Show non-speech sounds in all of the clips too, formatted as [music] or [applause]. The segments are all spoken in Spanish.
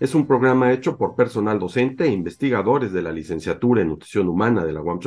es un programa hecho por personal docente e investigadores de la licenciatura en Nutrición Humana de la UAM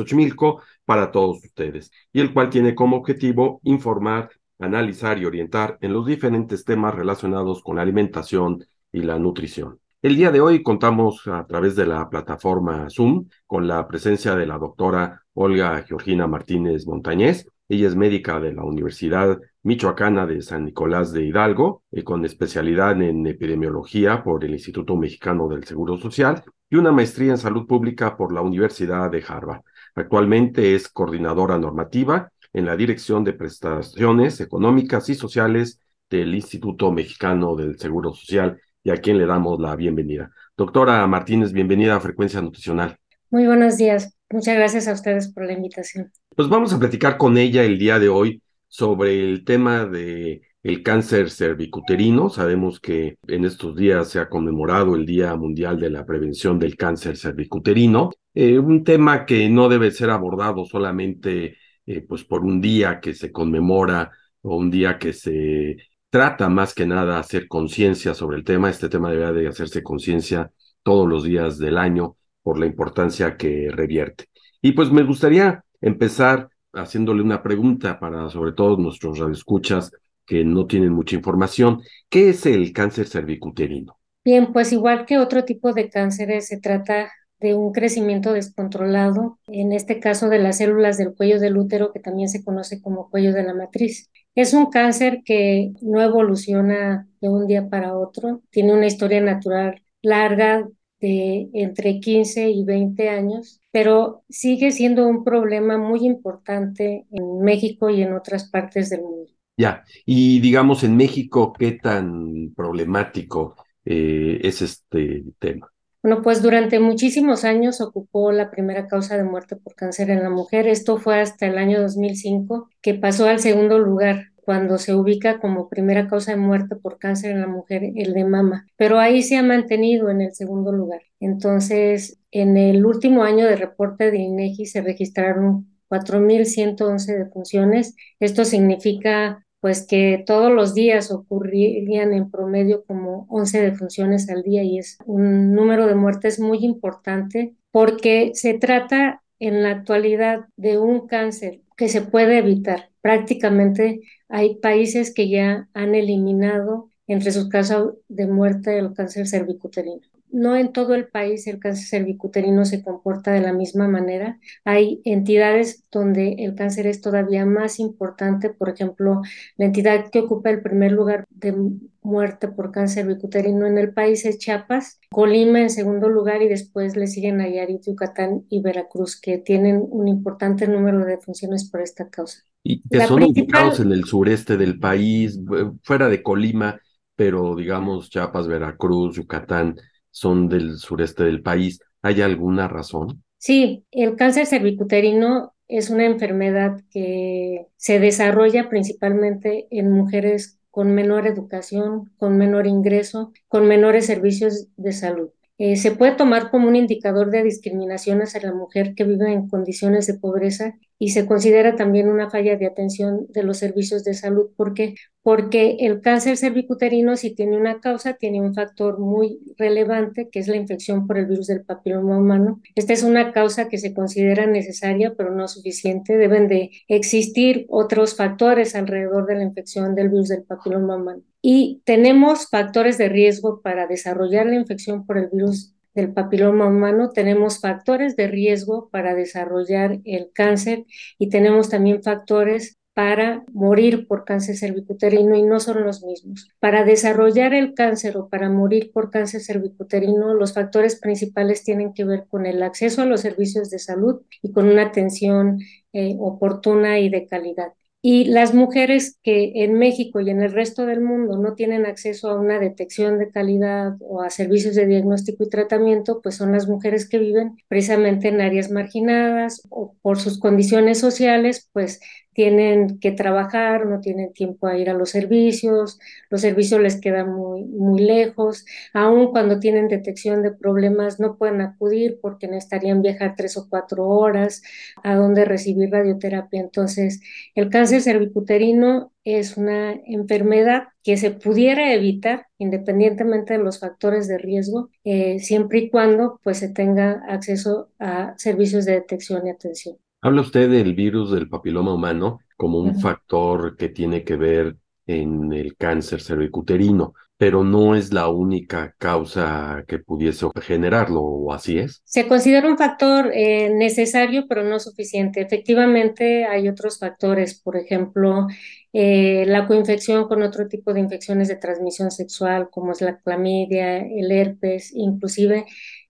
para todos ustedes, y el cual tiene como objetivo informar, analizar y orientar en los diferentes temas relacionados con la alimentación y la nutrición. El día de hoy contamos a través de la plataforma Zoom con la presencia de la doctora Olga Georgina Martínez Montañez, ella es médica de la Universidad Michoacana de San Nicolás de Hidalgo, eh, con especialidad en epidemiología por el Instituto Mexicano del Seguro Social y una maestría en salud pública por la Universidad de Harvard. Actualmente es coordinadora normativa en la Dirección de Prestaciones Económicas y Sociales del Instituto Mexicano del Seguro Social y a quien le damos la bienvenida. Doctora Martínez, bienvenida a Frecuencia Nutricional. Muy buenos días. Muchas gracias a ustedes por la invitación. Pues vamos a platicar con ella el día de hoy sobre el tema de el cáncer cervicuterino. Sabemos que en estos días se ha conmemorado el Día Mundial de la Prevención del Cáncer Cervicuterino, eh, un tema que no debe ser abordado solamente eh, pues por un día que se conmemora o un día que se trata más que nada hacer conciencia sobre el tema. Este tema debe de hacerse conciencia todos los días del año por la importancia que revierte. Y pues me gustaría empezar haciéndole una pregunta para sobre todo nuestros radioescuchas que no tienen mucha información. ¿Qué es el cáncer cervicuterino? Bien, pues igual que otro tipo de cánceres, se trata de un crecimiento descontrolado, en este caso de las células del cuello del útero, que también se conoce como cuello de la matriz. Es un cáncer que no evoluciona de un día para otro, tiene una historia natural larga de entre 15 y 20 años, pero sigue siendo un problema muy importante en México y en otras partes del mundo. Ya, y digamos en México, ¿qué tan problemático eh, es este tema? Bueno, pues durante muchísimos años ocupó la primera causa de muerte por cáncer en la mujer. Esto fue hasta el año 2005, que pasó al segundo lugar cuando se ubica como primera causa de muerte por cáncer en la mujer el de mama, pero ahí se ha mantenido en el segundo lugar. Entonces, en el último año de reporte de INEGI se registraron 4.111 defunciones. Esto significa pues que todos los días ocurrirían en promedio como 11 defunciones al día y es un número de muertes muy importante porque se trata en la actualidad de un cáncer que se puede evitar. Prácticamente hay países que ya han eliminado entre sus casos de muerte el cáncer cervicuterino no en todo el país el cáncer cervicuterino se comporta de la misma manera. Hay entidades donde el cáncer es todavía más importante. Por ejemplo, la entidad que ocupa el primer lugar de muerte por cáncer cervicuterino en el país es Chiapas, Colima en segundo lugar y después le siguen Nayarit, Yucatán y Veracruz, que tienen un importante número de defunciones por esta causa. Y que son ubicados en el sureste del país, fuera de Colima, pero digamos Chiapas, Veracruz, Yucatán son del sureste del país. ¿Hay alguna razón? Sí, el cáncer cervicuterino es una enfermedad que se desarrolla principalmente en mujeres con menor educación, con menor ingreso, con menores servicios de salud. Eh, se puede tomar como un indicador de discriminación hacia la mujer que vive en condiciones de pobreza y se considera también una falla de atención de los servicios de salud. ¿Por qué? Porque el cáncer cervicuterino, si tiene una causa, tiene un factor muy relevante, que es la infección por el virus del papiloma humano. Esta es una causa que se considera necesaria, pero no suficiente. Deben de existir otros factores alrededor de la infección del virus del papiloma humano. Y tenemos factores de riesgo para desarrollar la infección por el virus del papiloma humano, tenemos factores de riesgo para desarrollar el cáncer y tenemos también factores para morir por cáncer cervicuterino y no son los mismos. Para desarrollar el cáncer o para morir por cáncer cervicuterino, los factores principales tienen que ver con el acceso a los servicios de salud y con una atención eh, oportuna y de calidad. Y las mujeres que en México y en el resto del mundo no tienen acceso a una detección de calidad o a servicios de diagnóstico y tratamiento, pues son las mujeres que viven precisamente en áreas marginadas o por sus condiciones sociales, pues tienen que trabajar, no tienen tiempo a ir a los servicios, los servicios les quedan muy, muy lejos, aun cuando tienen detección de problemas no pueden acudir porque necesitarían viajar tres o cuatro horas a donde recibir radioterapia. Entonces, el cáncer cervicuterino es una enfermedad que se pudiera evitar independientemente de los factores de riesgo, eh, siempre y cuando pues se tenga acceso a servicios de detección y atención. Habla usted del virus del papiloma humano como un factor que tiene que ver en el cáncer cervicuterino, pero no es la única causa que pudiese generarlo, ¿o así es? Se considera un factor eh, necesario, pero no suficiente. Efectivamente, hay otros factores, por ejemplo, eh, la coinfección con otro tipo de infecciones de transmisión sexual, como es la clamidia, el herpes, inclusive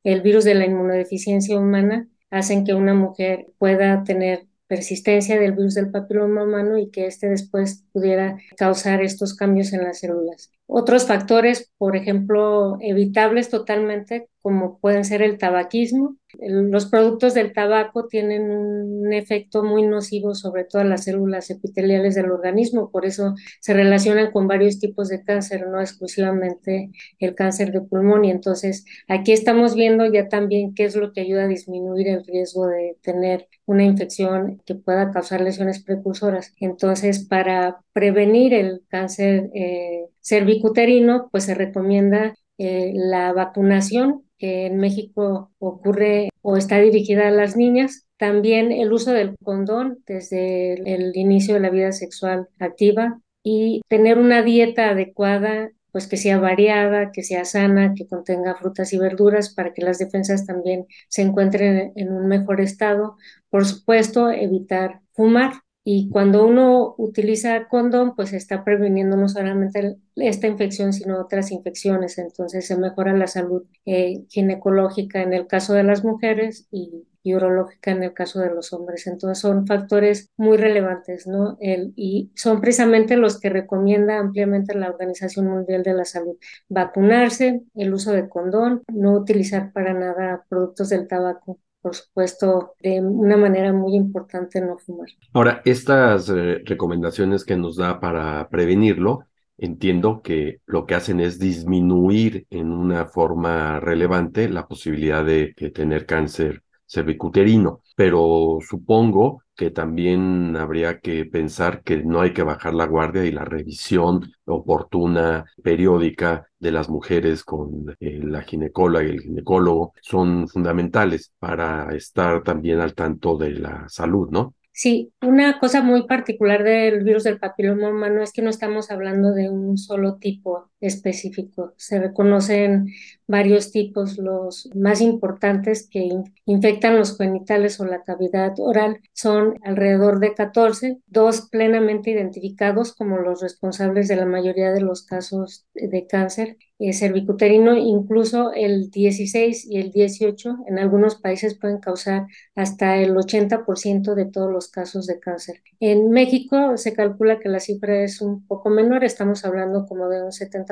el virus de la inmunodeficiencia humana hacen que una mujer pueda tener persistencia del virus del papiloma humano y que este después pudiera causar estos cambios en las células. Otros factores, por ejemplo, evitables totalmente, como pueden ser el tabaquismo. Los productos del tabaco tienen un efecto muy nocivo sobre todas las células epiteliales del organismo, por eso se relacionan con varios tipos de cáncer, no exclusivamente el cáncer de pulmón. Y entonces aquí estamos viendo ya también qué es lo que ayuda a disminuir el riesgo de tener una infección que pueda causar lesiones precursoras. Entonces, para prevenir el cáncer eh, cervicuterino, pues se recomienda eh, la vacunación que en México ocurre o está dirigida a las niñas. También el uso del condón desde el inicio de la vida sexual activa y tener una dieta adecuada pues que sea variada, que sea sana, que contenga frutas y verduras para que las defensas también se encuentren en un mejor estado. Por supuesto, evitar fumar, y cuando uno utiliza condón, pues está previniendo no solamente esta infección, sino otras infecciones. Entonces se mejora la salud eh, ginecológica en el caso de las mujeres y, urológica en el caso de los hombres. Entonces son factores muy relevantes, ¿no? Y son precisamente los que recomienda ampliamente la Organización Mundial de la Salud. Vacunarse, el uso de condón, no utilizar para nada productos del tabaco por supuesto, de una manera muy importante no fumar. Ahora, estas eh, recomendaciones que nos da para prevenirlo, entiendo que lo que hacen es disminuir en una forma relevante la posibilidad de tener cáncer cervicuterino, pero supongo que también habría que pensar que no hay que bajar la guardia y la revisión oportuna, periódica de las mujeres con eh, la ginecóloga y el ginecólogo son fundamentales para estar también al tanto de la salud, ¿no? Sí, una cosa muy particular del virus del papiloma humano es que no estamos hablando de un solo tipo específico. Se reconocen varios tipos. Los más importantes que infectan los genitales o la cavidad oral son alrededor de 14, dos plenamente identificados como los responsables de la mayoría de los casos de cáncer eh, cervicuterino, incluso el 16 y el 18 en algunos países pueden causar hasta el 80% de todos los casos de cáncer. En México se calcula que la cifra es un poco menor, estamos hablando como de un 70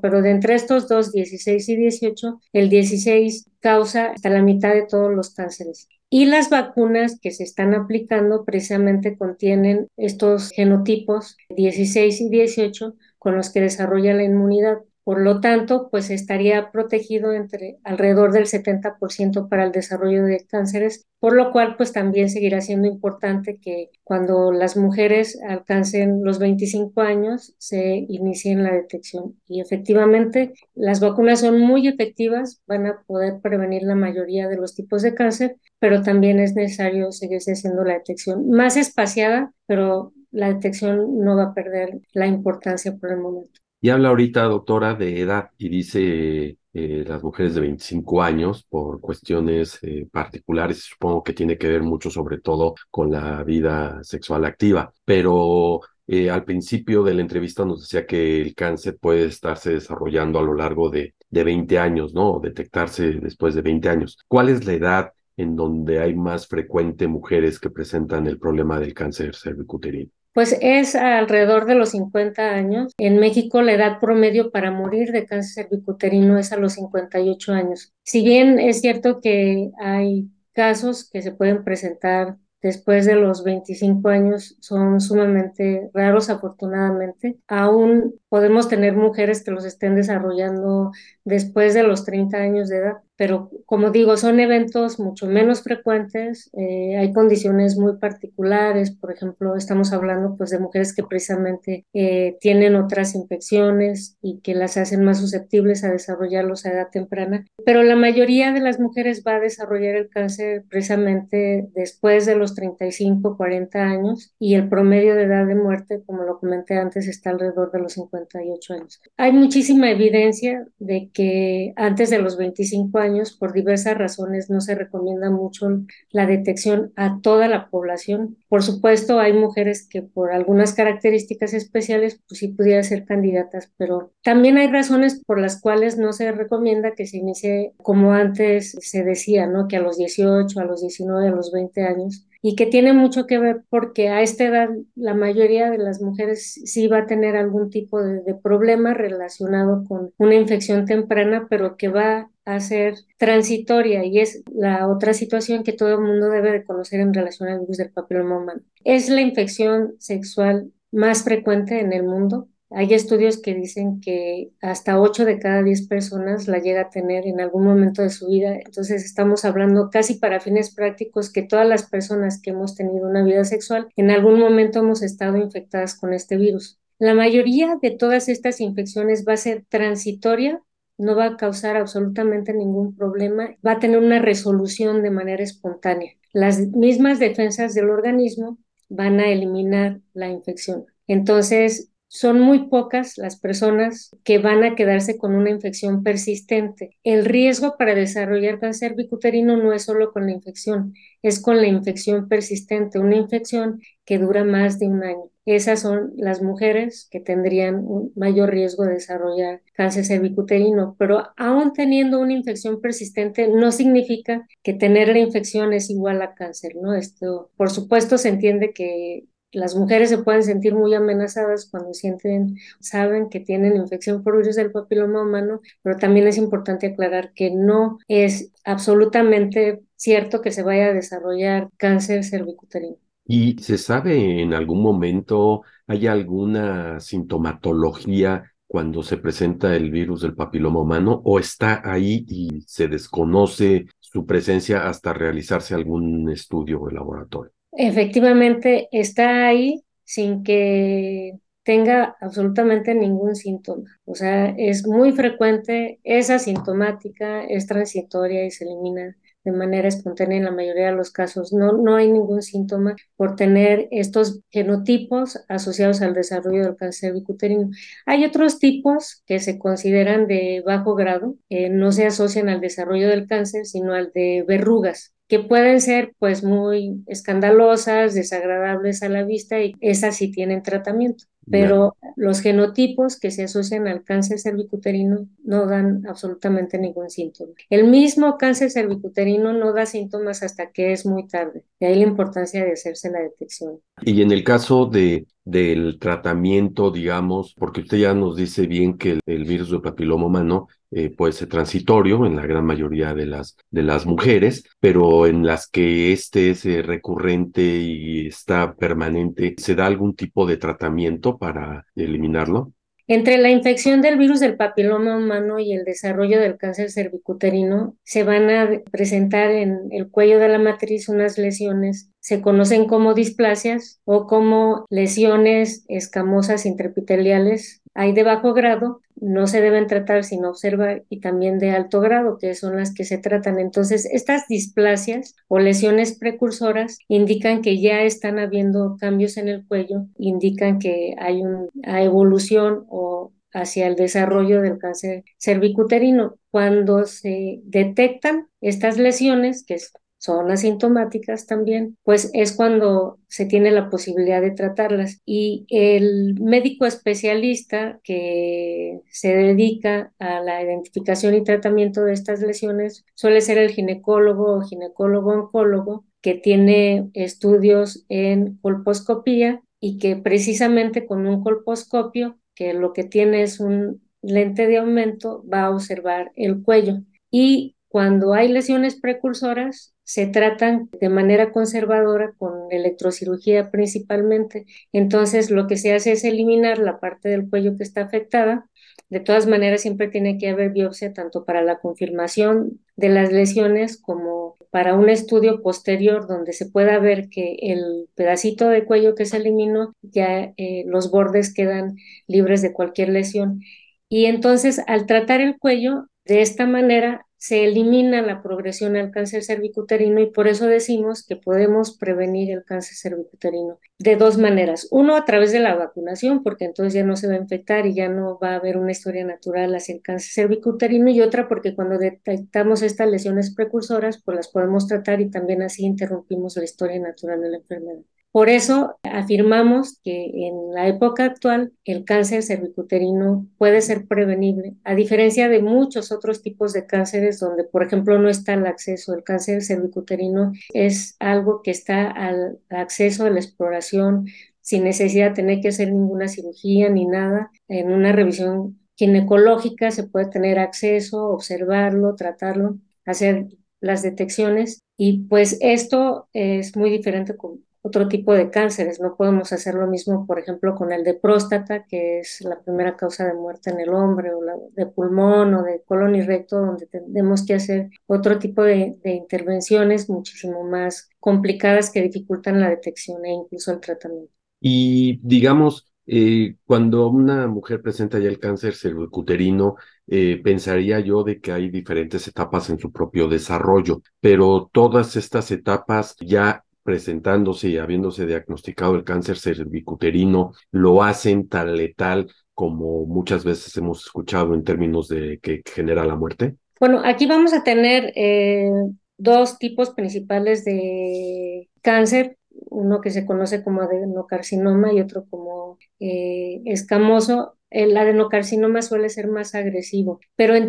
pero de entre estos dos, 16 y 18, el 16 causa hasta la mitad de todos los cánceres. Y las vacunas que se están aplicando precisamente contienen estos genotipos 16 y 18 con los que desarrolla la inmunidad. Por lo tanto, pues estaría protegido entre alrededor del 70% para el desarrollo de cánceres, por lo cual pues también seguirá siendo importante que cuando las mujeres alcancen los 25 años se inicien la detección. Y efectivamente, las vacunas son muy efectivas, van a poder prevenir la mayoría de los tipos de cáncer, pero también es necesario seguirse haciendo la detección más espaciada, pero la detección no va a perder la importancia por el momento. Y habla ahorita, doctora, de edad y dice eh, las mujeres de 25 años por cuestiones eh, particulares. Supongo que tiene que ver mucho sobre todo con la vida sexual activa, pero eh, al principio de la entrevista nos decía que el cáncer puede estarse desarrollando a lo largo de, de 20 años, ¿no? detectarse después de 20 años. ¿Cuál es la edad en donde hay más frecuente mujeres que presentan el problema del cáncer cervicuterino? Pues es alrededor de los 50 años. En México la edad promedio para morir de cáncer cervicuterino es a los 58 años. Si bien es cierto que hay casos que se pueden presentar después de los 25 años son sumamente raros afortunadamente. Aún podemos tener mujeres que los estén desarrollando después de los 30 años de edad pero como digo, son eventos mucho menos frecuentes, eh, hay condiciones muy particulares, por ejemplo, estamos hablando pues de mujeres que precisamente eh, tienen otras infecciones y que las hacen más susceptibles a desarrollarlos a edad temprana, pero la mayoría de las mujeres va a desarrollar el cáncer precisamente después de los 35, 40 años y el promedio de edad de muerte, como lo comenté antes, está alrededor de los 58 años. Hay muchísima evidencia de que antes de los 25 años, por diversas razones, no se recomienda mucho la detección a toda la población. Por supuesto, hay mujeres que por algunas características especiales, pues sí pudiera ser candidatas, pero también hay razones por las cuales no se recomienda que se inicie como antes se decía, ¿no? Que a los 18, a los 19, a los 20 años y que tiene mucho que ver porque a esta edad la mayoría de las mujeres sí va a tener algún tipo de, problema relacionado con una infección temprana, pero que va a ser transitoria y es la otra situación que todo el mundo debe de conocer en relación al virus del papiloma humano. Es la infección sexual más frecuente en el mundo. Hay estudios que dicen que hasta 8 de cada 10 personas la llega a tener en algún momento de su vida. Entonces estamos hablando casi para fines prácticos que todas las personas que hemos tenido una vida sexual en algún momento hemos estado infectadas con este virus. La mayoría de todas estas infecciones va a ser transitoria no va a causar absolutamente ningún problema, va a tener una resolución de manera espontánea. Las mismas defensas del organismo van a eliminar la infección. Entonces, son muy pocas las personas que van a quedarse con una infección persistente. El riesgo para desarrollar cáncer bicuterino no es solo con la infección, es con la infección persistente, una infección que dura más de un año. Esas son las mujeres que tendrían un mayor riesgo de desarrollar cáncer cervicuterino, pero aún teniendo una infección persistente no significa que tener la infección es igual a cáncer, ¿no? Esto, por supuesto, se entiende que las mujeres se pueden sentir muy amenazadas cuando sienten, saben que tienen infección por virus del papiloma humano, pero también es importante aclarar que no es absolutamente cierto que se vaya a desarrollar cáncer cervicuterino. ¿Y se sabe en algún momento, hay alguna sintomatología cuando se presenta el virus del papiloma humano o está ahí y se desconoce su presencia hasta realizarse algún estudio o laboratorio? Efectivamente, está ahí sin que tenga absolutamente ningún síntoma. O sea, es muy frecuente, es asintomática, es transitoria y se elimina de manera espontánea en la mayoría de los casos. No, no hay ningún síntoma por tener estos genotipos asociados al desarrollo del cáncer bicuterino. Hay otros tipos que se consideran de bajo grado, no se asocian al desarrollo del cáncer, sino al de verrugas que pueden ser pues muy escandalosas, desagradables a la vista y esas sí tienen tratamiento pero los genotipos que se asocian al cáncer cervicuterino no dan absolutamente ningún síntoma. El mismo cáncer cervicuterino no da síntomas hasta que es muy tarde, de ahí la importancia de hacerse la detección. Y en el caso de del tratamiento, digamos, porque usted ya nos dice bien que el, virus del papiloma humano eh, puede ser transitorio en la gran mayoría de las, de las mujeres, pero en las que este es recurrente y está permanente, ¿se da algún tipo de tratamiento para eliminarlo? Entre la infección del virus del papiloma humano y el desarrollo del cáncer cervicuterino, se van a presentar en el cuello de la matriz unas lesiones se conocen como displasias o como lesiones escamosas intraepiteliales. Hay de bajo grado, no se deben tratar sino observar y también de alto grado, que son las que se tratan. Entonces, estas displasias o lesiones precursoras indican que ya están habiendo cambios en el cuello, indican que hay una evolución o hacia el desarrollo del cáncer cervicuterino. Cuando se detectan estas lesiones, que son asintomáticas también, pues es cuando se tiene la posibilidad de tratarlas. Y el médico especialista que se dedica a la identificación y tratamiento de estas lesiones suele ser el ginecólogo o ginecólogo oncólogo que tiene estudios en colposcopía y que precisamente con un colposcopio, que lo que tiene es un lente de aumento, va a observar el cuello. Y cuando hay lesiones precursoras, se tratan de manera conservadora con electrocirugía principalmente. Entonces, lo que se hace es eliminar la parte del cuello que está afectada. De todas maneras, siempre tiene que haber biopsia tanto para la confirmación de las lesiones como para un estudio posterior donde se pueda ver que el pedacito de cuello que se eliminó, ya eh, los bordes quedan libres de cualquier lesión. Y entonces, al tratar el cuello, de esta manera se elimina la progresión al cáncer cervicuterino y por eso decimos que podemos prevenir el cáncer cervicuterino de dos maneras. Uno, a través de la vacunación, porque entonces ya no se va a infectar y ya no va a haber una historia natural hacia el cáncer cervicuterino y otra porque cuando detectamos estas lesiones precursoras, pues las podemos tratar y también así interrumpimos la historia natural de la enfermedad. Por eso afirmamos que en la época actual el cáncer cervicuterino puede ser prevenible, a diferencia de muchos otros tipos de cánceres donde, por ejemplo, no está el acceso. El cáncer cervicuterino es algo que está al acceso a la exploración sin necesidad de tener que hacer ninguna cirugía ni nada. En una revisión ginecológica se puede tener acceso, observarlo, tratarlo, hacer las detecciones y pues esto es muy diferente con otro tipo de cánceres. No podemos hacer lo mismo, por ejemplo, con el de próstata, que es la primera causa de muerte en el hombre, o de pulmón o de colon y recto, donde tenemos que hacer otro tipo de, intervenciones muchísimo más complicadas que dificultan la detección e incluso el tratamiento. Y digamos, eh, cuando una mujer presenta ya el cáncer cervicuterino, eh, pensaría yo de que hay diferentes etapas en su propio desarrollo, pero todas estas etapas ya presentándose y habiéndose diagnosticado el cáncer cervicuterino lo hacen tan letal como muchas veces hemos escuchado en términos de que genera la muerte? Bueno, aquí vamos a tener eh, dos tipos principales de cáncer, uno que se conoce como adenocarcinoma y otro como eh, escamoso el adenocarcinoma suele ser más agresivo, pero, en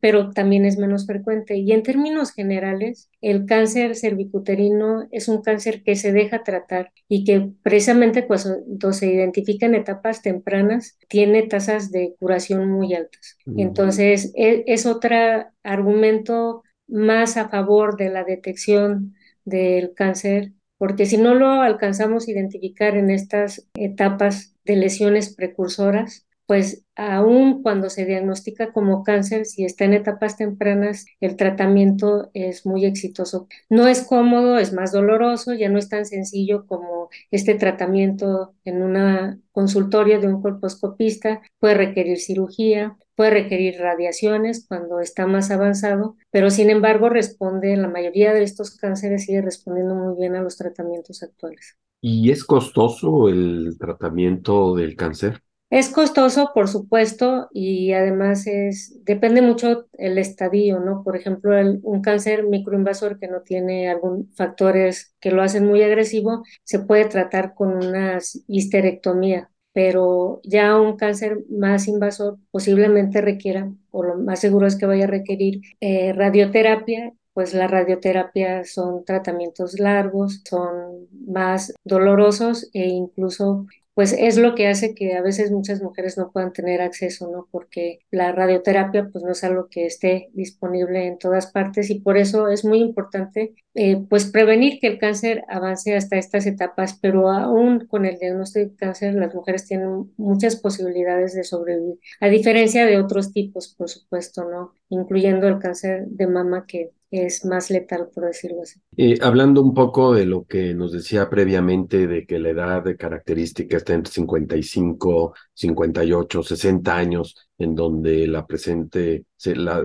pero también es menos frecuente. Y en términos generales, el cáncer cervicuterino es un cáncer que se deja tratar y que precisamente cuando se identifica en etapas tempranas tiene tasas de curación muy altas. Entonces, es, es otro argumento más a favor de la detección del cáncer porque si no lo alcanzamos a identificar en estas etapas de lesiones precursoras, pues aún cuando se diagnostica como cáncer, si está en etapas tempranas, el tratamiento es muy exitoso. No es cómodo, es más doloroso, ya no es tan sencillo como este tratamiento en una consultorio de un colposcopista, puede requerir cirugía, puede requerir radiaciones cuando está más avanzado, pero sin embargo responde, la mayoría de estos cánceres sigue respondiendo muy bien a los tratamientos actuales. ¿Y es costoso el tratamiento del cáncer? Es costoso, por supuesto, y además es, depende mucho el estadio, ¿no? Por ejemplo, un cáncer microinvasor que no tiene algún factores que lo hacen muy agresivo, se puede tratar con una histerectomía, pero ya un cáncer más invasor posiblemente requiera, o lo más seguro es que vaya a requerir eh, radioterapia pues la radioterapia son tratamientos largos, son más dolorosos e incluso pues es lo que hace que a veces muchas mujeres no puedan tener acceso, ¿no? Porque la radioterapia pues no es algo que esté disponible en todas partes y por eso es muy importante eh, pues prevenir que el cáncer avance hasta estas etapas, pero aún con el diagnóstico de cáncer las mujeres tienen muchas posibilidades de sobrevivir, a diferencia de otros tipos, por supuesto, ¿no? Incluyendo el cáncer de mama que es más letal, por decirlo así. Eh, hablando un poco de lo que nos decía previamente, de que la edad de característica está entre 55, 58, 60 años, en donde la presente,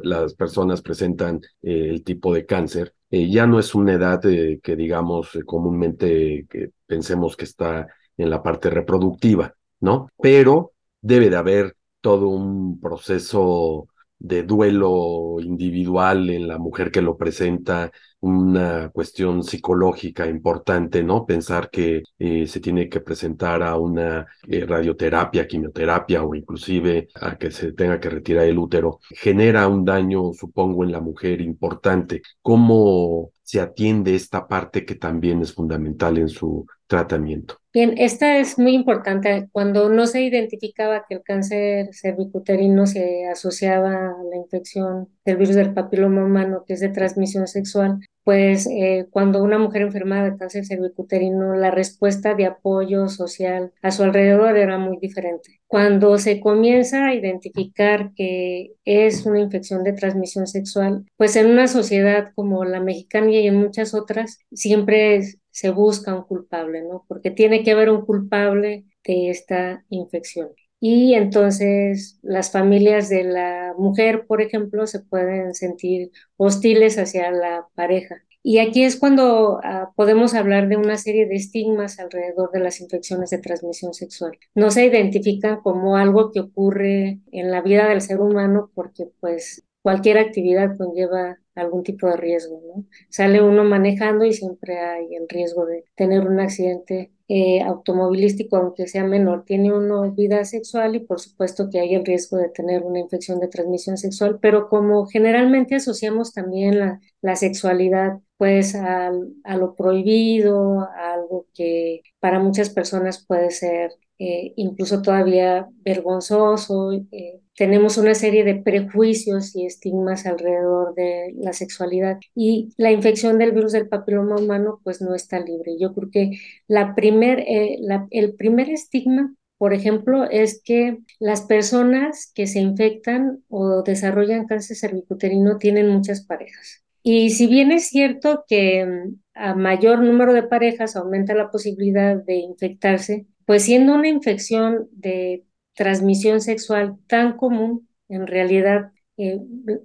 las personas presentan eh, el tipo de cáncer, eh, ya no es una edad que digamos comúnmente que pensemos que está en la parte reproductiva, ¿no? Pero debe de haber todo un proceso de duelo individual en la mujer que lo presenta, una cuestión psicológica importante, ¿no? Pensar que eh, se tiene que presentar a una eh, radioterapia, quimioterapia o inclusive a que se tenga que retirar el útero, genera un daño, supongo, en la mujer importante. ¿Cómo se atiende esta parte que también es fundamental en su tratamiento? Bien, esta es muy importante. Cuando no se identificaba que el cáncer cervicuterino se asociaba a la infección del virus del papiloma humano, que es de transmisión sexual, pues eh, cuando una mujer enfermada de cáncer cervicuterino, la respuesta de apoyo social a su alrededor era muy diferente. Cuando se comienza a identificar que es una infección de transmisión sexual, pues en una sociedad como la mexicana y en muchas otras, siempre se busca un culpable, ¿no? Porque tiene que haber un culpable de esta infección. Y entonces las familias de la mujer, por ejemplo, se pueden sentir hostiles hacia la pareja. Y aquí es cuando ah, podemos hablar de una serie de estigmas alrededor de las infecciones de transmisión sexual. No se identifican como algo que ocurre en la vida del ser humano porque pues cualquier actividad conlleva algún tipo de riesgo, ¿no? Sale uno manejando y siempre hay el riesgo de tener un accidente eh, automovilístico, aunque sea menor. Tiene uno vida sexual y por supuesto que hay el riesgo de tener una infección de transmisión sexual, pero como generalmente asociamos también la, sexualidad pues a lo prohibido, a algo que para muchas personas puede ser eh, incluso todavía vergonzoso. Eh, tenemos una serie de prejuicios y estigmas alrededor de la sexualidad y la infección del virus del papiloma humano pues no está libre. Yo creo que la primer, eh, el primer estigma por ejemplo, es que las personas que se infectan o desarrollan cáncer cervicuterino tienen muchas parejas. Y si bien es cierto que mm, a mayor número de parejas aumenta la posibilidad de infectarse, pues siendo una infección de transmisión sexual tan común, en realidad eh,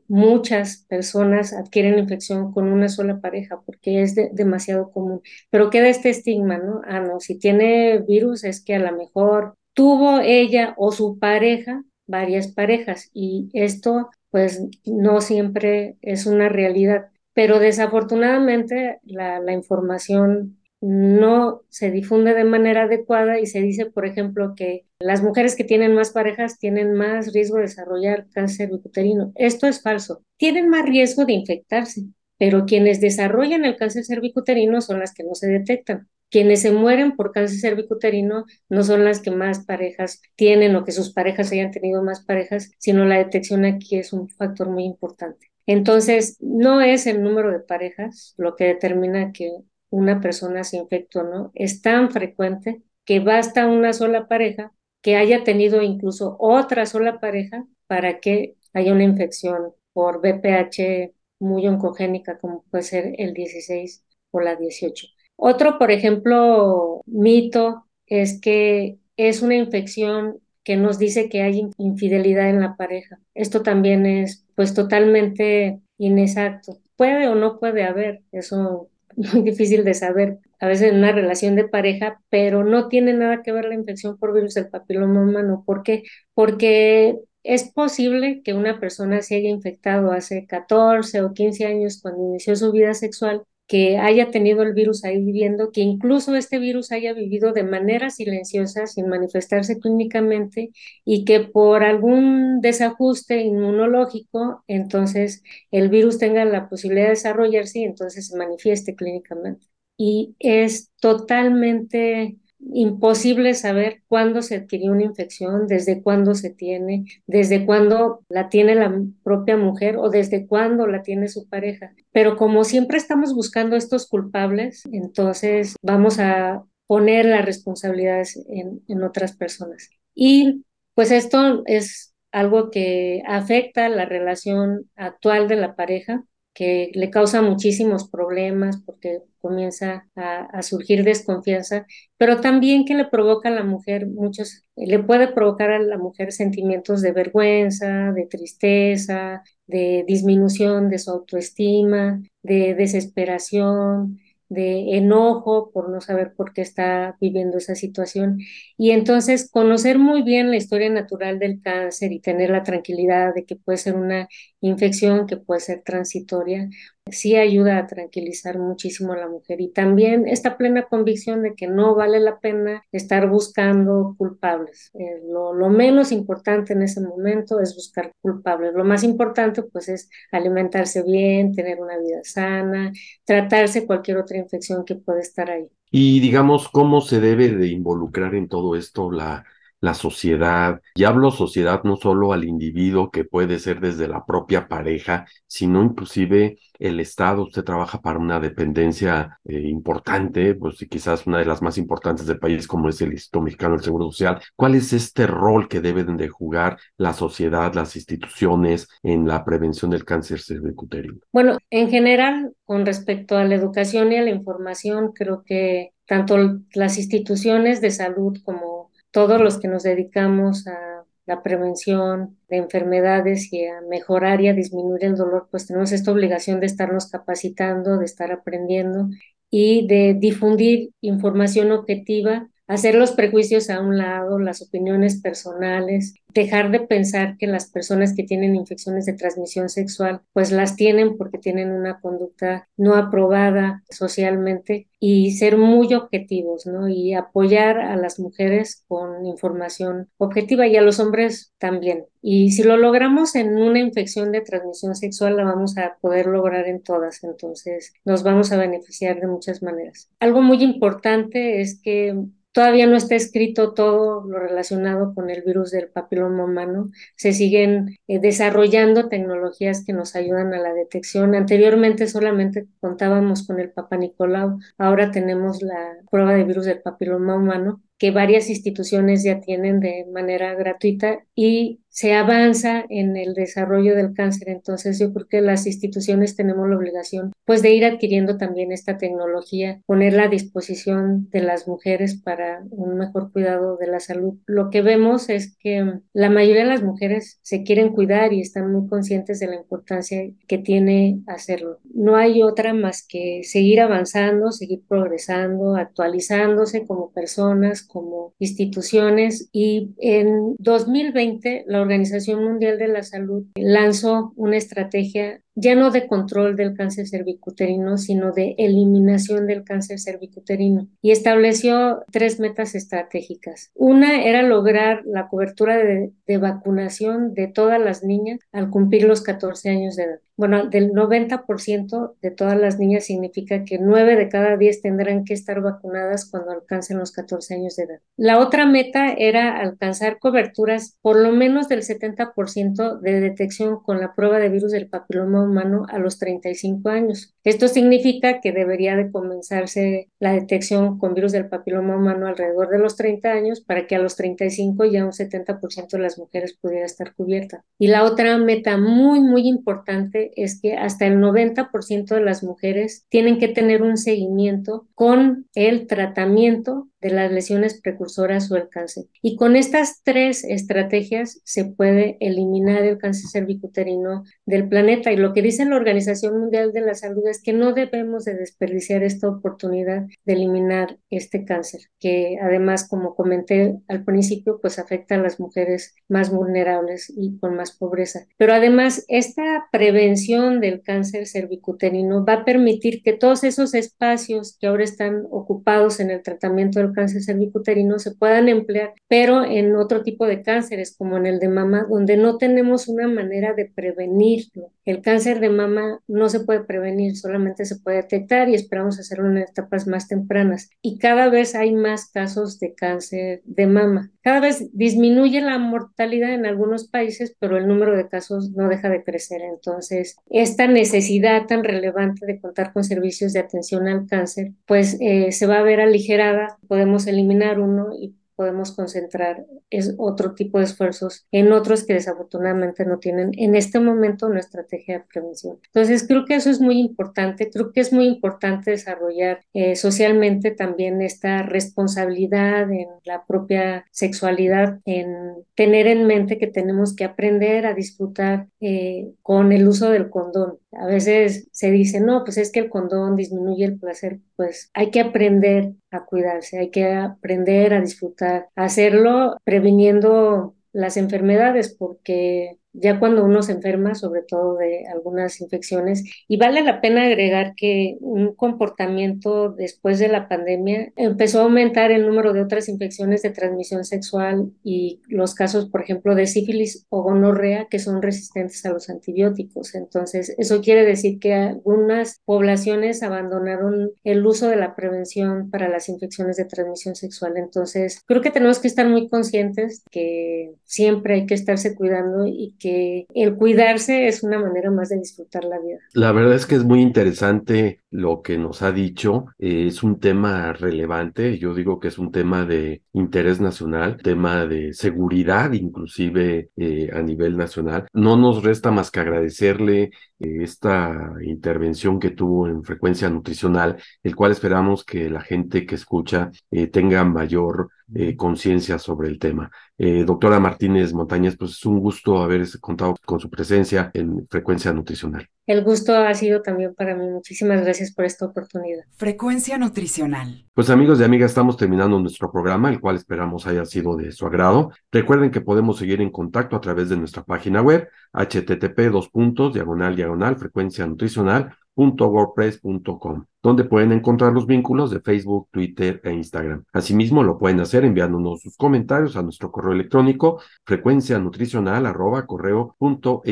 muchas personas adquieren infección con una sola pareja porque es demasiado común. Pero queda este estigma, ¿no? Ah, no, si tiene virus es que a lo mejor tuvo ella o su pareja varias parejas y esto pues no siempre es una realidad. Pero desafortunadamente la, la información no se difunde de manera adecuada y se dice, por ejemplo, que las mujeres que tienen más parejas tienen más riesgo de desarrollar cáncer uterino. Esto es falso. Tienen más riesgo de infectarse, pero quienes desarrollan el cáncer cervicuterino son las que no se detectan. Quienes se mueren por cáncer cervicuterino no son las que más parejas tienen o que sus parejas hayan tenido más parejas, sino la detección aquí es un factor muy importante. Entonces, no es el número de parejas lo que determina que una persona se infectó, no, es tan frecuente que basta una sola pareja que haya tenido incluso otra sola pareja para que haya una infección por BPH muy oncogénica como puede ser el 16 o la 18. Otro, por ejemplo, mito es que es una infección que nos dice que hay infidelidad en la pareja. Esto también es pues totalmente inexacto. Puede o no puede haber, eso [laughs] muy difícil de saber a veces en una relación de pareja, pero no tiene nada que ver la infección por virus del papiloma humano. ¿Por qué? Porque es posible que una persona se haya infectado hace 14 o 15 años cuando inició su vida sexual que haya tenido el virus ahí viviendo, que incluso este virus haya vivido de manera silenciosa, sin manifestarse clínicamente, y que por algún desajuste inmunológico, entonces el virus tenga la posibilidad de desarrollarse y entonces se manifieste clínicamente. Y es totalmente imposible saber cuándo se adquirió una infección, desde cuándo se tiene, desde cuándo la tiene la propia mujer o desde cuándo la tiene su pareja. Pero como siempre estamos buscando estos culpables, entonces vamos a poner las responsabilidades en, en otras personas. Y pues esto es algo que afecta la relación actual de la pareja, que le causa muchísimos problemas porque comienza a, surgir desconfianza, pero también que le provoca a la mujer muchos, le puede provocar a la mujer sentimientos de vergüenza, de tristeza, de disminución de su autoestima, de desesperación, de enojo por no saber por qué está viviendo esa situación. Y entonces conocer muy bien la historia natural del cáncer y tener la tranquilidad de que puede ser una infección que puede ser transitoria, sí ayuda a tranquilizar muchísimo a la mujer. Y también esta plena convicción de que no vale la pena estar buscando culpables. Eh, lo, lo, menos importante en ese momento es buscar culpables. Lo más importante pues es alimentarse bien, tener una vida sana, tratarse cualquier otra infección que puede estar ahí. Y digamos, ¿cómo se debe de involucrar en todo esto la la sociedad, y hablo sociedad no solo al individuo que puede ser desde la propia pareja, sino inclusive el Estado. Usted trabaja para una dependencia eh, importante, pues quizás una de las más importantes del país como es el Instituto Mexicano del Seguro Social. ¿Cuál es este rol que deben de jugar la sociedad, las instituciones en la prevención del cáncer cervicuterino? Bueno, en general, con respecto a la educación y a la información, creo que tanto las instituciones de salud como todos los que nos dedicamos a la prevención de enfermedades y a mejorar y a disminuir el dolor, pues tenemos esta obligación de estarnos capacitando, de estar aprendiendo y de difundir información objetiva hacer los prejuicios a un lado, las opiniones personales, dejar de pensar que las personas que tienen infecciones de transmisión sexual pues las tienen porque tienen una conducta no aprobada socialmente y ser muy objetivos, ¿no? Y apoyar a las mujeres con información objetiva y a los hombres también. Y si lo logramos en una infección de transmisión sexual, la vamos a poder lograr en todas, entonces nos vamos a beneficiar de muchas maneras. Algo muy importante es que Todavía no está escrito todo lo relacionado con el virus del papiloma humano. Se siguen eh, desarrollando tecnologías que nos ayudan a la detección. Anteriormente solamente contábamos con el Papa Nicolau, ahora tenemos la prueba de virus del papiloma humano que varias instituciones ya tienen de manera gratuita y se avanza en el desarrollo del cáncer. Entonces yo creo que las instituciones tenemos la obligación pues de ir adquiriendo también esta tecnología, ponerla a disposición de las mujeres para un mejor cuidado de la salud. Lo que vemos es que la mayoría de las mujeres se quieren cuidar y están muy conscientes de la importancia que tiene hacerlo. No hay otra más que seguir avanzando, seguir progresando, actualizándose como personas, como instituciones y en 2020 la Organización Mundial de la Salud lanzó una estrategia ya no de control del cáncer cervicuterino, sino de eliminación del cáncer cervicuterino y estableció tres metas estratégicas. Una era lograr la cobertura de, vacunación de todas las niñas al cumplir los 14 años de edad. Bueno, del 90% de todas las niñas significa que 9 de cada 10 tendrán que estar vacunadas cuando alcancen los 14 años de edad. La otra meta era alcanzar coberturas por lo menos del 70% de detección con la prueba de virus del papiloma humano a los 35 años. Esto significa que debería de comenzarse la detección con virus del papiloma humano alrededor de los 30 años para que a los 35 ya un 70% de las mujeres pudiera estar cubierta. Y la otra meta muy, muy importante es que hasta el 90% de las mujeres tienen que tener un seguimiento con el tratamiento de las lesiones precursoras o el cáncer. Y con estas tres estrategias se puede eliminar el cáncer cervicuterino del planeta. Y lo que dice la Organización Mundial de la Salud es que no debemos de desperdiciar esta oportunidad de eliminar este cáncer, que además, como comenté al principio, pues afecta a las mujeres más vulnerables y con más pobreza. Pero además, esta prevención del cáncer cervicuterino va a permitir que todos esos espacios que ahora están ocupados en el tratamiento del cáncer cervicuterino se puedan emplear, pero en otro tipo de cánceres, como en el de mama, donde no tenemos una manera de prevenirlo. El cáncer de mama no se puede prevenir, solamente se puede detectar y esperamos hacerlo en etapas más tempranas. Y cada vez hay más casos de cáncer de mama. Cada vez disminuye la mortalidad en algunos países, pero el número de casos no deja de crecer. Entonces, esta necesidad tan relevante de contar con servicios de atención al cáncer, pues eh, se va a ver aligerada. Podemos eliminar uno y podemos concentrar es otro tipo de esfuerzos en otros que desafortunadamente no tienen en este momento una estrategia de prevención. Entonces, creo que eso es muy importante. Creo que es muy importante desarrollar eh, socialmente también esta responsabilidad en la propia sexualidad, en tener en mente que tenemos que aprender a disfrutar eh, con el uso del condón A veces se dice, no, pues es que el condón disminuye el placer, pues hay que aprender a cuidarse, hay que aprender a disfrutar, hacerlo previniendo las enfermedades, porque ya cuando uno se enferma, sobre todo de algunas infecciones. Y vale la pena agregar que un comportamiento después de la pandemia empezó a aumentar el número de otras infecciones de transmisión sexual y los casos, por ejemplo, de sífilis o gonorrea que son resistentes a los antibióticos. Entonces, eso quiere decir que algunas poblaciones abandonaron el uso de la prevención para las infecciones de transmisión sexual. Entonces, creo que tenemos que estar muy conscientes que siempre hay que estarse cuidando y que el cuidarse es una manera más de disfrutar la vida. La verdad es que es muy interesante lo que nos ha dicho. Eh, es un tema relevante, yo digo que es un tema de interés nacional, tema de seguridad inclusive eh, a nivel nacional. No nos resta más que agradecerle eh, esta intervención que tuvo en frecuencia nutricional, el cual esperamos que la gente que escucha tenga mayor conciencia sobre el tema. doctora Martínez Montañez, pues es un gusto haber contado con su presencia en frecuencia nutricional. El gusto ha sido también para mí. Muchísimas gracias por esta oportunidad. Frecuencia nutricional. Pues amigos y amigas, estamos terminando nuestro programa, el cual esperamos haya sido de su agrado. Recuerden que podemos seguir en contacto a través de nuestra página web, http dos puntos, diagonal, diagonal, frecuencia nutricional wordpress.com, donde pueden encontrar los vínculos de Facebook, Twitter e Instagram. Asimismo, lo pueden hacer enviándonos sus comentarios a nuestro correo electrónico frecuencia nutricional arroba correo punto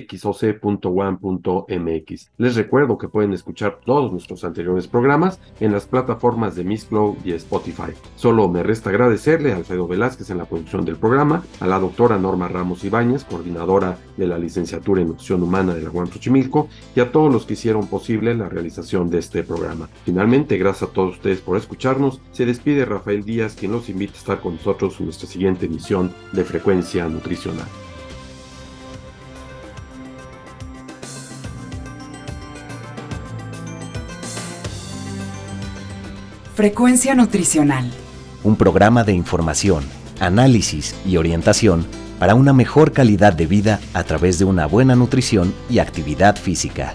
mx. Les recuerdo que pueden escuchar todos nuestros anteriores programas en las plataformas de Miss Flow y Spotify. Solo me resta agradecerle a Alfredo Velázquez en la producción del programa, a la doctora Norma Ramos Ibáñez, coordinadora de la licenciatura en nutrición humana de la UAM y a todos los que hicieron posible la realización de este programa. Finalmente, gracias a todos ustedes por escucharnos. Se despide Rafael Díaz, quien los invita a estar con nosotros en nuestra siguiente emisión de Frecuencia Nutricional. Frecuencia Nutricional. Un programa de información, análisis y orientación para una mejor calidad de vida a través de una buena nutrición y actividad física.